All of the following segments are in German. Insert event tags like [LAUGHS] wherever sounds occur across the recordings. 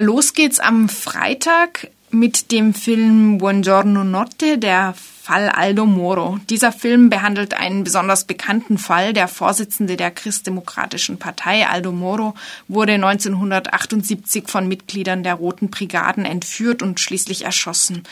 Los geht's am Freitag mit dem Film Buongiorno Notte, der Fall Aldo Moro. Dieser Film behandelt einen besonders bekannten Fall. Der Vorsitzende der Christdemokratischen Partei, Aldo Moro, wurde 1978 von Mitgliedern der Roten Brigaden entführt und schließlich erschossen.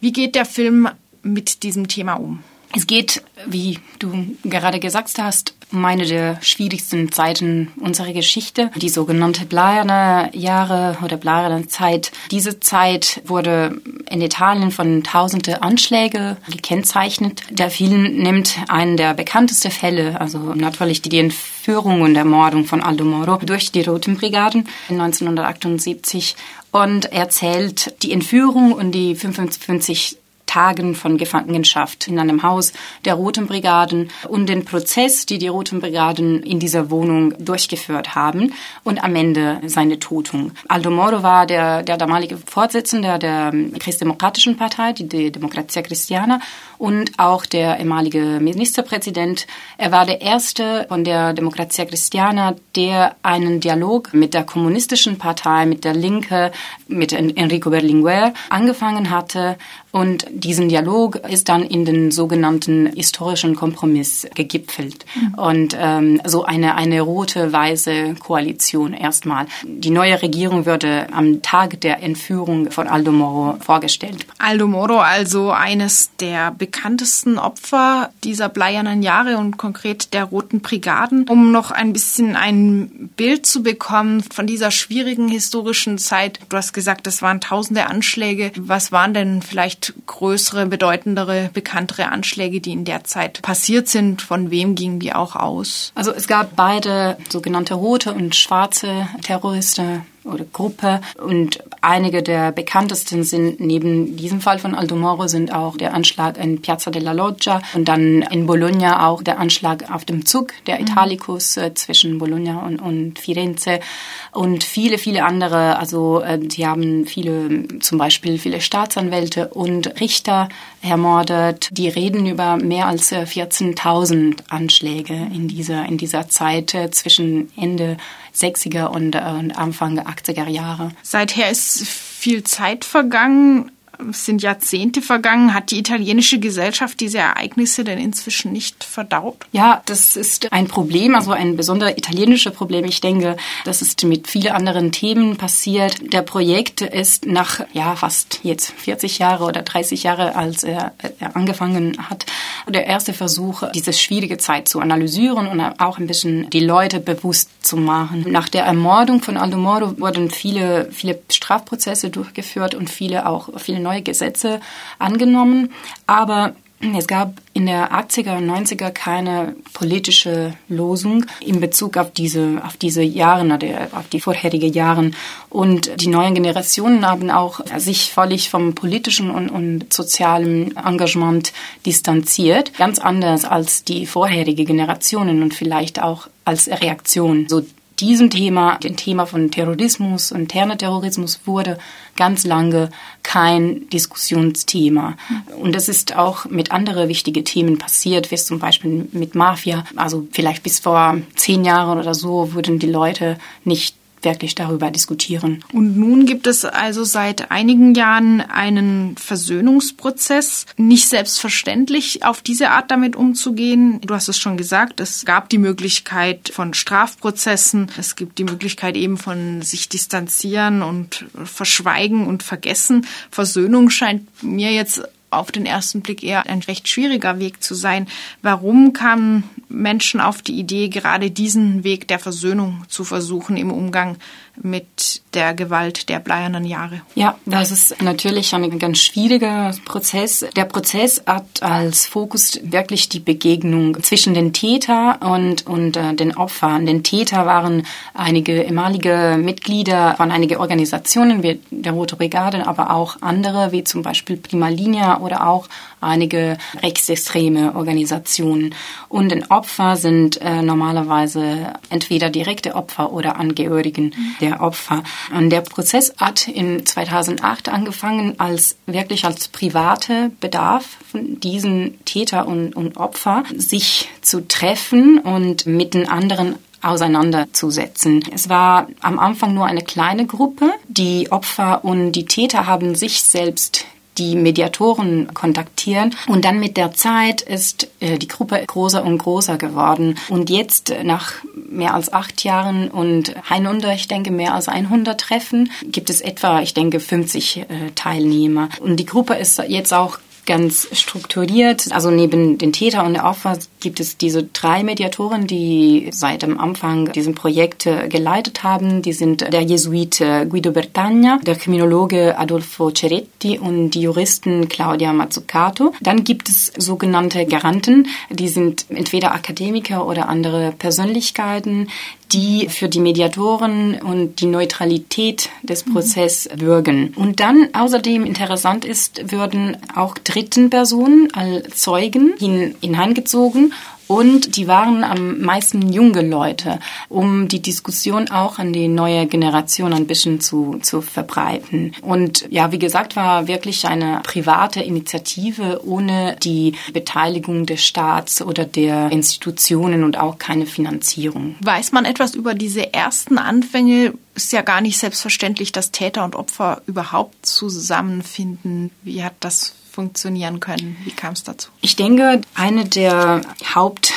Wie geht der Film mit diesem Thema um? Es geht, wie du gerade gesagt hast, um eine der schwierigsten Zeiten unserer Geschichte, die sogenannte Bleierne Jahre oder Bleierne Zeit. Diese Zeit wurde in Italien von tausende Anschläge gekennzeichnet. Der Film nimmt einen der bekanntesten Fälle, also natürlich die Entführung und Ermordung von Aldo Moro durch die Roten Brigaden 1978 und erzählt die Entführung und die 55 Tagen von Gefangenschaft in einem Haus der Roten Brigaden und den Prozess, die die Roten Brigaden in dieser Wohnung durchgeführt haben und am Ende seine Totung. Aldo Moro war der, der damalige Vorsitzende der Christdemokratischen Partei, die, die Demokratia Cristiana und auch der ehemalige Ministerpräsident. Er war der erste von der Demokratia Cristiana, der einen Dialog mit der kommunistischen Partei, mit der Linke, mit Enrico Berlinguer angefangen hatte und diesen Dialog ist dann in den sogenannten historischen Kompromiss gegipfelt. Mhm. Und ähm, so eine, eine rote, weiße Koalition erstmal. Die neue Regierung würde am Tag der Entführung von Aldo Moro vorgestellt. Aldo Moro also eines der bekanntesten Opfer dieser bleiernen Jahre und konkret der Roten Brigaden. Um noch ein bisschen ein Bild zu bekommen von dieser schwierigen historischen Zeit. Du hast gesagt, es waren tausende Anschläge. Was waren denn vielleicht vielleicht größere, bedeutendere, bekanntere Anschläge, die in der Zeit passiert sind? Von wem gingen die auch aus? Also es gab beide sogenannte rote und schwarze Terroristen oder Gruppe. Und einige der bekanntesten sind neben diesem Fall von Aldo Moro sind auch der Anschlag in Piazza della Loggia und dann in Bologna auch der Anschlag auf dem Zug, der mhm. Italicus äh, zwischen Bologna und, und, Firenze und viele, viele andere. Also äh, sie haben viele, zum Beispiel viele Staatsanwälte und Richter ermordet. Die reden über mehr als 14.000 äh, Anschläge in dieser, in dieser Zeit äh, zwischen Ende 60er und, äh, und Anfang 80er Jahre. Seither ist viel Zeit vergangen. Es sind Jahrzehnte vergangen. Hat die italienische Gesellschaft diese Ereignisse denn inzwischen nicht verdaut? Ja, das ist ein Problem, also ein besonders italienisches Problem. Ich denke, das ist mit vielen anderen Themen passiert. Der Projekt ist nach ja fast jetzt 40 Jahre oder 30 Jahre, als er, er angefangen hat, der erste Versuch, diese schwierige Zeit zu analysieren und auch ein bisschen die Leute bewusst zu machen. Nach der Ermordung von Aldo Moro wurden viele, viele Strafprozesse durchgeführt und viele auch viele neue Gesetze angenommen. Aber es gab in der 80er und 90er keine politische Losung in Bezug auf diese, auf diese Jahre, auf die vorherigen Jahre. Und die neuen Generationen haben auch sich völlig vom politischen und, und sozialen Engagement distanziert. Ganz anders als die vorherigen Generationen und vielleicht auch als Reaktion. So diesem Thema, dem Thema von Terrorismus und Terrorterrorismus, wurde ganz lange kein Diskussionsthema. Und das ist auch mit anderen wichtigen Themen passiert, wie zum Beispiel mit Mafia. Also vielleicht bis vor zehn Jahren oder so wurden die Leute nicht wirklich darüber diskutieren. Und nun gibt es also seit einigen Jahren einen Versöhnungsprozess. Nicht selbstverständlich, auf diese Art damit umzugehen. Du hast es schon gesagt, es gab die Möglichkeit von Strafprozessen. Es gibt die Möglichkeit eben von sich distanzieren und verschweigen und vergessen. Versöhnung scheint mir jetzt auf den ersten Blick eher ein recht schwieriger Weg zu sein. Warum kamen Menschen auf die Idee, gerade diesen Weg der Versöhnung zu versuchen im Umgang mit der Gewalt der bleiernen Jahre? Ja, das ist natürlich ein ganz schwieriger Prozess. Der Prozess hat als Fokus wirklich die Begegnung zwischen den Täter und, und äh, den Opfern. Den Täter waren einige ehemalige Mitglieder von einigen Organisationen wie der Rote Brigade, aber auch andere, wie zum Beispiel Prima Linea oder auch einige rechtsextreme Organisationen. Und den Opfer sind äh, normalerweise entweder direkte Opfer oder Angehörigen mhm. der Opfer. Und der Prozess hat in 2008 angefangen als wirklich als private Bedarf von diesen Täter und, und Opfer, sich zu treffen und mit den anderen auseinanderzusetzen. Es war am Anfang nur eine kleine Gruppe. Die Opfer und die Täter haben sich selbst die Mediatoren kontaktieren. Und dann mit der Zeit ist äh, die Gruppe größer und größer geworden. Und jetzt nach mehr als acht Jahren und 100, ich denke mehr als 100 Treffen, gibt es etwa, ich denke, 50 äh, Teilnehmer. Und die Gruppe ist jetzt auch ganz strukturiert. Also neben den Täter und der Opfer gibt es diese drei Mediatoren, die seit dem Anfang diesen Projekt geleitet haben. Die sind der Jesuit Guido Bertagna, der Kriminologe Adolfo Ceretti und die Juristen Claudia Mazzucato. Dann gibt es sogenannte Garanten, die sind entweder Akademiker oder andere Persönlichkeiten, die für die Mediatoren und die Neutralität des Prozesses mhm. bürgen. Und dann außerdem interessant ist, würden auch dritten Personen als Zeugen hineingezogen und die waren am meisten junge Leute, um die Diskussion auch an die neue Generation ein bisschen zu, zu verbreiten. Und ja, wie gesagt, war wirklich eine private Initiative ohne die Beteiligung des Staats oder der Institutionen und auch keine Finanzierung. Weiß man etwas über diese ersten Anfänge? Ist ja gar nicht selbstverständlich, dass Täter und Opfer überhaupt zusammenfinden. Wie hat das funktionieren können. Wie kam es dazu? Ich denke, eine der Haupt,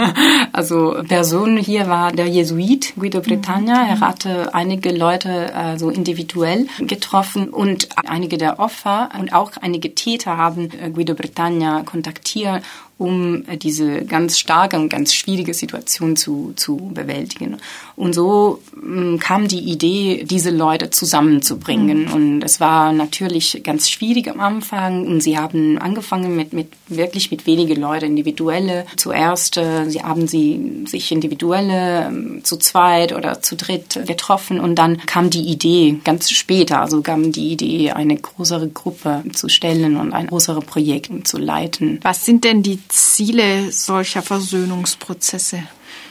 [LAUGHS] also Personen hier war der Jesuit Guido Bretagna. Mhm. Er hatte einige Leute also individuell getroffen und einige der Opfer und auch einige Täter haben äh, Guido Bretagna kontaktiert um diese ganz starke und ganz schwierige Situation zu, zu bewältigen. Und so ähm, kam die Idee, diese Leute zusammenzubringen. Mhm. Und es war natürlich ganz schwierig am Anfang. Und sie haben angefangen mit, mit wirklich mit wenigen Leuten, individuelle. Zuerst, sie haben sie sich individuelle äh, zu zweit oder zu dritt getroffen. Und dann kam die Idee ganz später, also kam die Idee, eine größere Gruppe zu stellen und ein größeres Projekt zu leiten. Was sind denn die Ziele solcher Versöhnungsprozesse?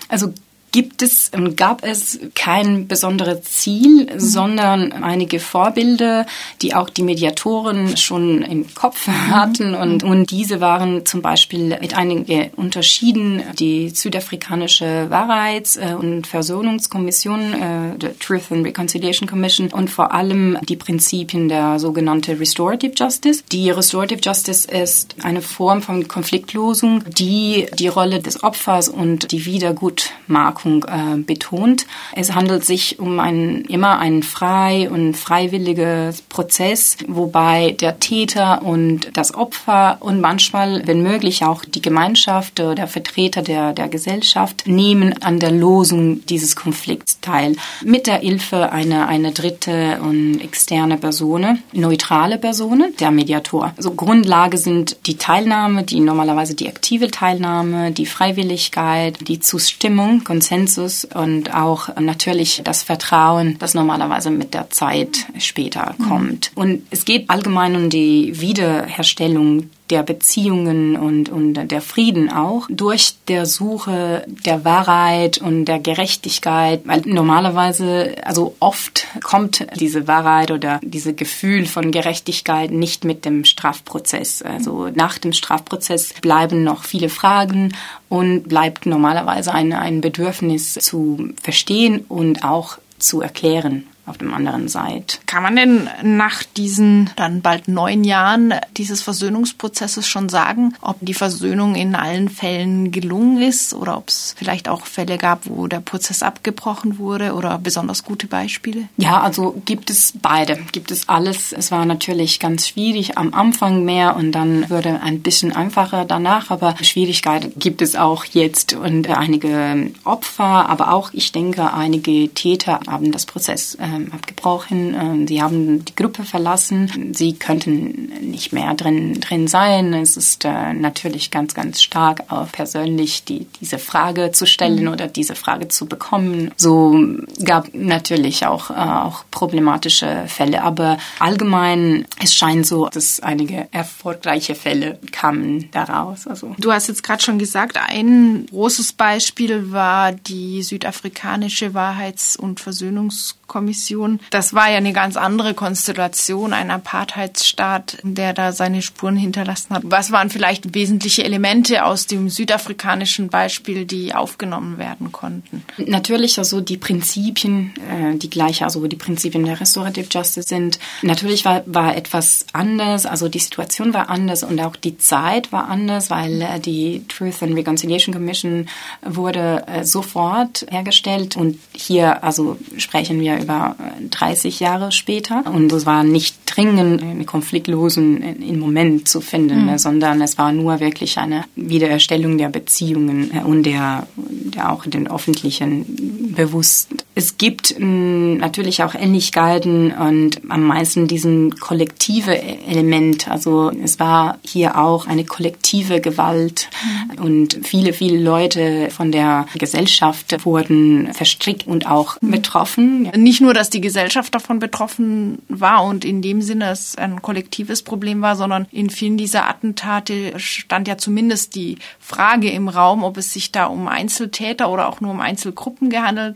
Also gibt es und gab es kein besonderes Ziel, mhm. sondern einige Vorbilder, die auch die Mediatoren schon im Kopf mhm. hatten. Und, und diese waren zum Beispiel mit einigen Unterschieden die südafrikanische Wahrheits- äh, und Versöhnungskommission, äh, the Truth and Reconciliation Commission und vor allem die Prinzipien der sogenannten Restorative Justice. Die Restorative Justice ist eine Form von Konfliktlosung, die die Rolle des Opfers und die Wiedergutmachung Wirkung äh, betont. Es handelt sich um ein, immer einen frei und freiwilliges Prozess, wobei der Täter und das Opfer und manchmal, wenn möglich, auch die Gemeinschaft oder Vertreter der, der Gesellschaft nehmen an der Losung dieses Konflikts teil. Mit der Hilfe einer, einer dritte und externe Person, neutrale Person, der Mediator. Also Grundlage sind die Teilnahme, die normalerweise die aktive Teilnahme, die Freiwilligkeit, die Zustimmung, Konsens Konsensus und auch natürlich das Vertrauen, das normalerweise mit der Zeit später kommt. Und es geht allgemein um die Wiederherstellung der Beziehungen und, und der Frieden auch durch der Suche der Wahrheit und der Gerechtigkeit, weil normalerweise, also oft kommt diese Wahrheit oder dieses Gefühl von Gerechtigkeit nicht mit dem Strafprozess. Also nach dem Strafprozess bleiben noch viele Fragen und bleibt normalerweise ein, ein Bedürfnis zu verstehen und auch zu erklären auf dem anderen Seite. Kann man denn nach diesen dann bald neun Jahren dieses Versöhnungsprozesses schon sagen, ob die Versöhnung in allen Fällen gelungen ist oder ob es vielleicht auch Fälle gab, wo der Prozess abgebrochen wurde oder besonders gute Beispiele? Ja, also gibt es beide, gibt es alles. Es war natürlich ganz schwierig am Anfang mehr und dann wurde ein bisschen einfacher danach, aber Schwierigkeiten gibt es auch jetzt und einige Opfer, aber auch, ich denke, einige Täter haben das Prozess äh, ähm, abgebrochen. Ähm, sie haben die Gruppe verlassen. Sie könnten nicht mehr drin, drin sein. Es ist äh, natürlich ganz, ganz stark auch persönlich die, diese Frage zu stellen mhm. oder diese Frage zu bekommen. So gab natürlich auch, äh, auch problematische Fälle. Aber allgemein, es scheint so, dass einige erfolgreiche Fälle kamen daraus. Also. Du hast jetzt gerade schon gesagt, ein großes Beispiel war die südafrikanische Wahrheits- und Versöhnungskommission Kommission. Das war ja eine ganz andere Konstellation, ein Apartheidsstaat, der da seine Spuren hinterlassen hat. Was waren vielleicht wesentliche Elemente aus dem südafrikanischen Beispiel, die aufgenommen werden konnten? Natürlich also die Prinzipien, äh, die gleiche, also die Prinzipien der Restorative Justice sind. Natürlich war, war etwas anders, also die Situation war anders und auch die Zeit war anders, weil äh, die Truth and Reconciliation Commission wurde äh, sofort hergestellt und hier also sprechen wir über 30 äh, Jahre später und es war nicht dringend einen konfliktlosen im Moment zu finden, mhm. sondern es war nur wirklich eine Wiedererstellung der Beziehungen und der, der auch den öffentlichen bewusst. Es gibt natürlich auch Ähnlichkeiten und am meisten diesen kollektive Element. Also es war hier auch eine kollektive Gewalt mhm. und viele, viele Leute von der Gesellschaft wurden verstrickt und auch mhm. betroffen. Nicht nur, dass die Gesellschaft davon betroffen war und in dem Sinne es ein kollektives Problem war, sondern in vielen dieser Attentate stand ja zumindest die Frage im Raum, ob es sich da um Einzeltäter oder auch nur um Einzelgruppen gehandelt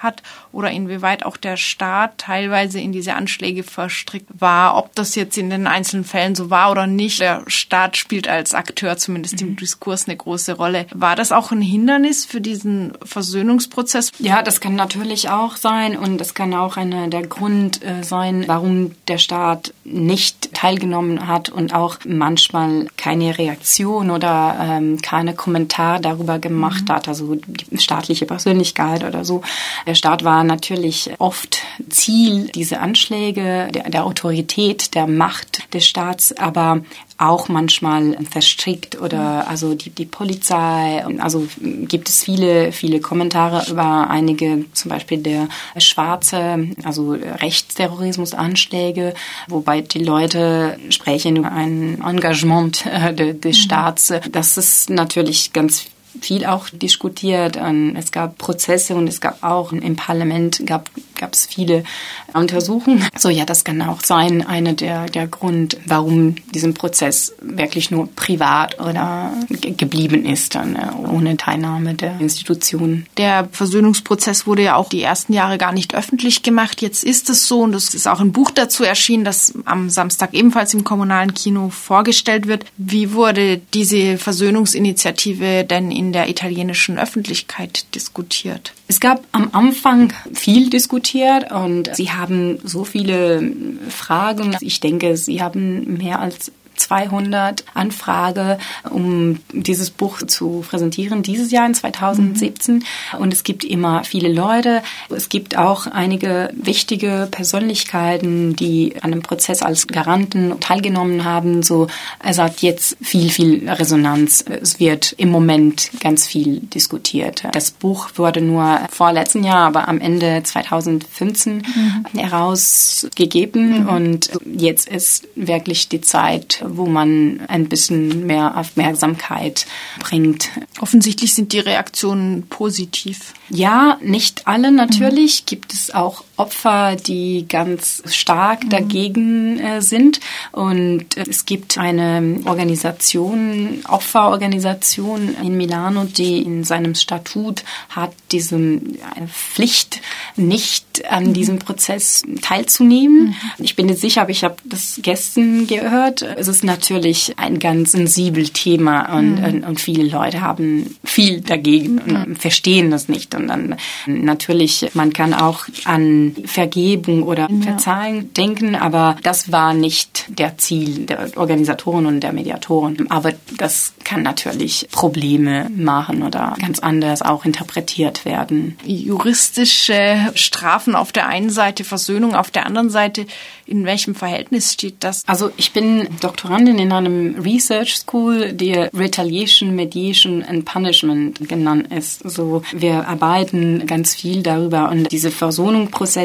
hat oder inwieweit auch der Staat teilweise in diese Anschläge verstrickt war. Ob das jetzt in den einzelnen Fällen so war oder nicht, der Staat spielt als Akteur zumindest im mhm. Diskurs eine große Rolle. War das auch ein Hindernis für diesen Versöhnungsprozess? Ja, das kann natürlich auch sein und das kann auch einer der Grund äh, sein, warum der Staat nicht teilgenommen hat und auch manchmal keine Reaktion oder ähm, keine Kommentar darüber gemacht mhm. hat, also die staatliche Persönlichkeit oder so. Der Staat war natürlich oft Ziel dieser Anschläge, der, der Autorität, der Macht des Staats, aber auch manchmal verstrickt oder also die, die Polizei. Also gibt es viele, viele Kommentare über einige, zum Beispiel der schwarze, also Rechtsterrorismusanschläge, wobei die Leute sprechen über ein Engagement [LAUGHS] des mhm. Staats. Das ist natürlich ganz viel auch diskutiert. Es gab Prozesse und es gab auch im Parlament gab gab es viele Untersuchungen. So ja, das kann auch sein, einer der der Grund, warum diesen Prozess wirklich nur privat oder geblieben ist, dann äh, ohne Teilnahme der Institutionen. Der Versöhnungsprozess wurde ja auch die ersten Jahre gar nicht öffentlich gemacht. Jetzt ist es so und es ist auch ein Buch dazu erschienen, das am Samstag ebenfalls im kommunalen Kino vorgestellt wird. Wie wurde diese Versöhnungsinitiative denn in der italienischen Öffentlichkeit diskutiert? Es gab am Anfang viel diskutiert und sie haben so viele Fragen. Ich denke, sie haben mehr als 200 Anfrage, um dieses Buch zu präsentieren, dieses Jahr in 2017. Mhm. Und es gibt immer viele Leute. Es gibt auch einige wichtige Persönlichkeiten, die an dem Prozess als Garanten teilgenommen haben. So, es hat jetzt viel, viel Resonanz. Es wird im Moment ganz viel diskutiert. Das Buch wurde nur vorletzten Jahr, aber am Ende 2015 mhm. herausgegeben. Mhm. Und jetzt ist wirklich die Zeit, wo man ein bisschen mehr Aufmerksamkeit bringt. Offensichtlich sind die Reaktionen positiv. Ja, nicht alle natürlich. Mhm. Gibt es auch Opfer, die ganz stark mhm. dagegen äh, sind. Und äh, es gibt eine Organisation, Opferorganisation in Milano, die in seinem Statut hat diese Pflicht, nicht an mhm. diesem Prozess teilzunehmen. Mhm. Ich bin nicht sicher, aber ich habe das gestern gehört. Es ist natürlich ein ganz sensibles Thema und, mhm. und, und, viele Leute haben viel dagegen und verstehen das nicht. Und dann natürlich, man kann auch an Vergebung oder ja. Verzeihen denken, aber das war nicht der Ziel der Organisatoren und der Mediatoren. Aber das kann natürlich Probleme machen oder ganz anders auch interpretiert werden. Juristische Strafen auf der einen Seite, Versöhnung auf der anderen Seite, in welchem Verhältnis steht das? Also ich bin Doktorandin in einem Research School, die Retaliation, Mediation and Punishment genannt ist. So wir arbeiten ganz viel darüber und diese Versöhnungsprozesse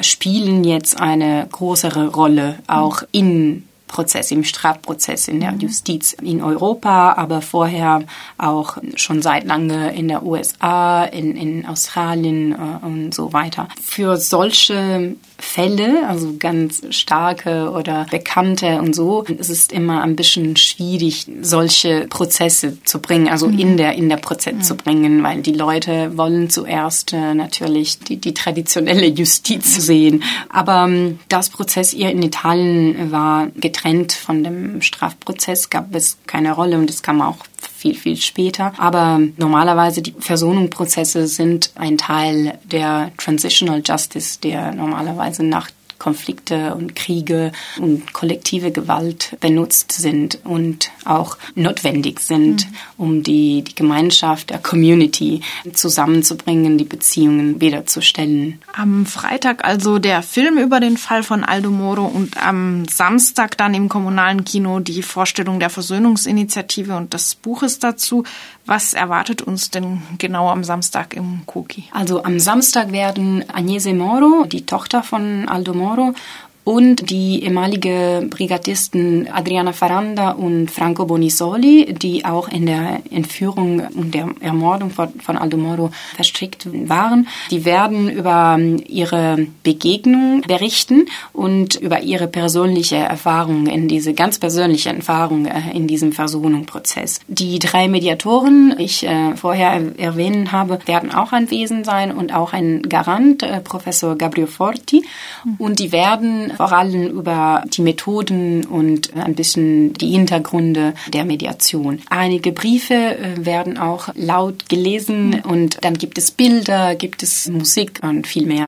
spielen jetzt eine größere Rolle auch in Prozess, im Strafprozess in der mhm. Justiz in Europa, aber vorher auch schon seit lange in der USA, in, in Australien äh, und so weiter. Für solche Fälle, also ganz starke oder bekannte und so. Es ist immer ein bisschen schwierig, solche Prozesse zu bringen, also mhm. in der in der Prozess mhm. zu bringen, weil die Leute wollen zuerst äh, natürlich die, die traditionelle [LAUGHS] Justiz sehen. Aber ähm, das Prozess hier in Italien war getrennt von dem Strafprozess, gab es keine Rolle und das kam auch viel, viel später. Aber normalerweise die Versöhnungsprozesse sind ein Teil der Transitional Justice, der normalerweise nach Konflikte und Kriege und kollektive Gewalt benutzt sind und auch notwendig sind, mhm. um die, die Gemeinschaft, der Community zusammenzubringen, die Beziehungen wiederzustellen. Am Freitag also der Film über den Fall von Aldo Moro und am Samstag dann im kommunalen Kino die Vorstellung der Versöhnungsinitiative und des Buches dazu. Was erwartet uns denn genau am Samstag im Koki? Also am Samstag werden Agnese Moro, die Tochter von Aldo Moro, moru und die ehemalige Brigadisten Adriana Faranda und Franco Bonisoli, die auch in der Entführung und der Ermordung von, von Aldo Moro verstrickt waren. Die werden über ihre Begegnung berichten und über ihre persönliche Erfahrung in diese ganz persönliche Erfahrung äh, in diesem Versöhnungsprozess. Die drei Mediatoren, ich äh, vorher erwähnen habe, werden auch anwesend sein und auch ein Garant, äh, Professor Gabriel Forti. Und die werden vor allem über die Methoden und ein bisschen die Hintergründe der Mediation. Einige Briefe äh, werden auch laut gelesen und dann gibt es Bilder, gibt es Musik und viel mehr.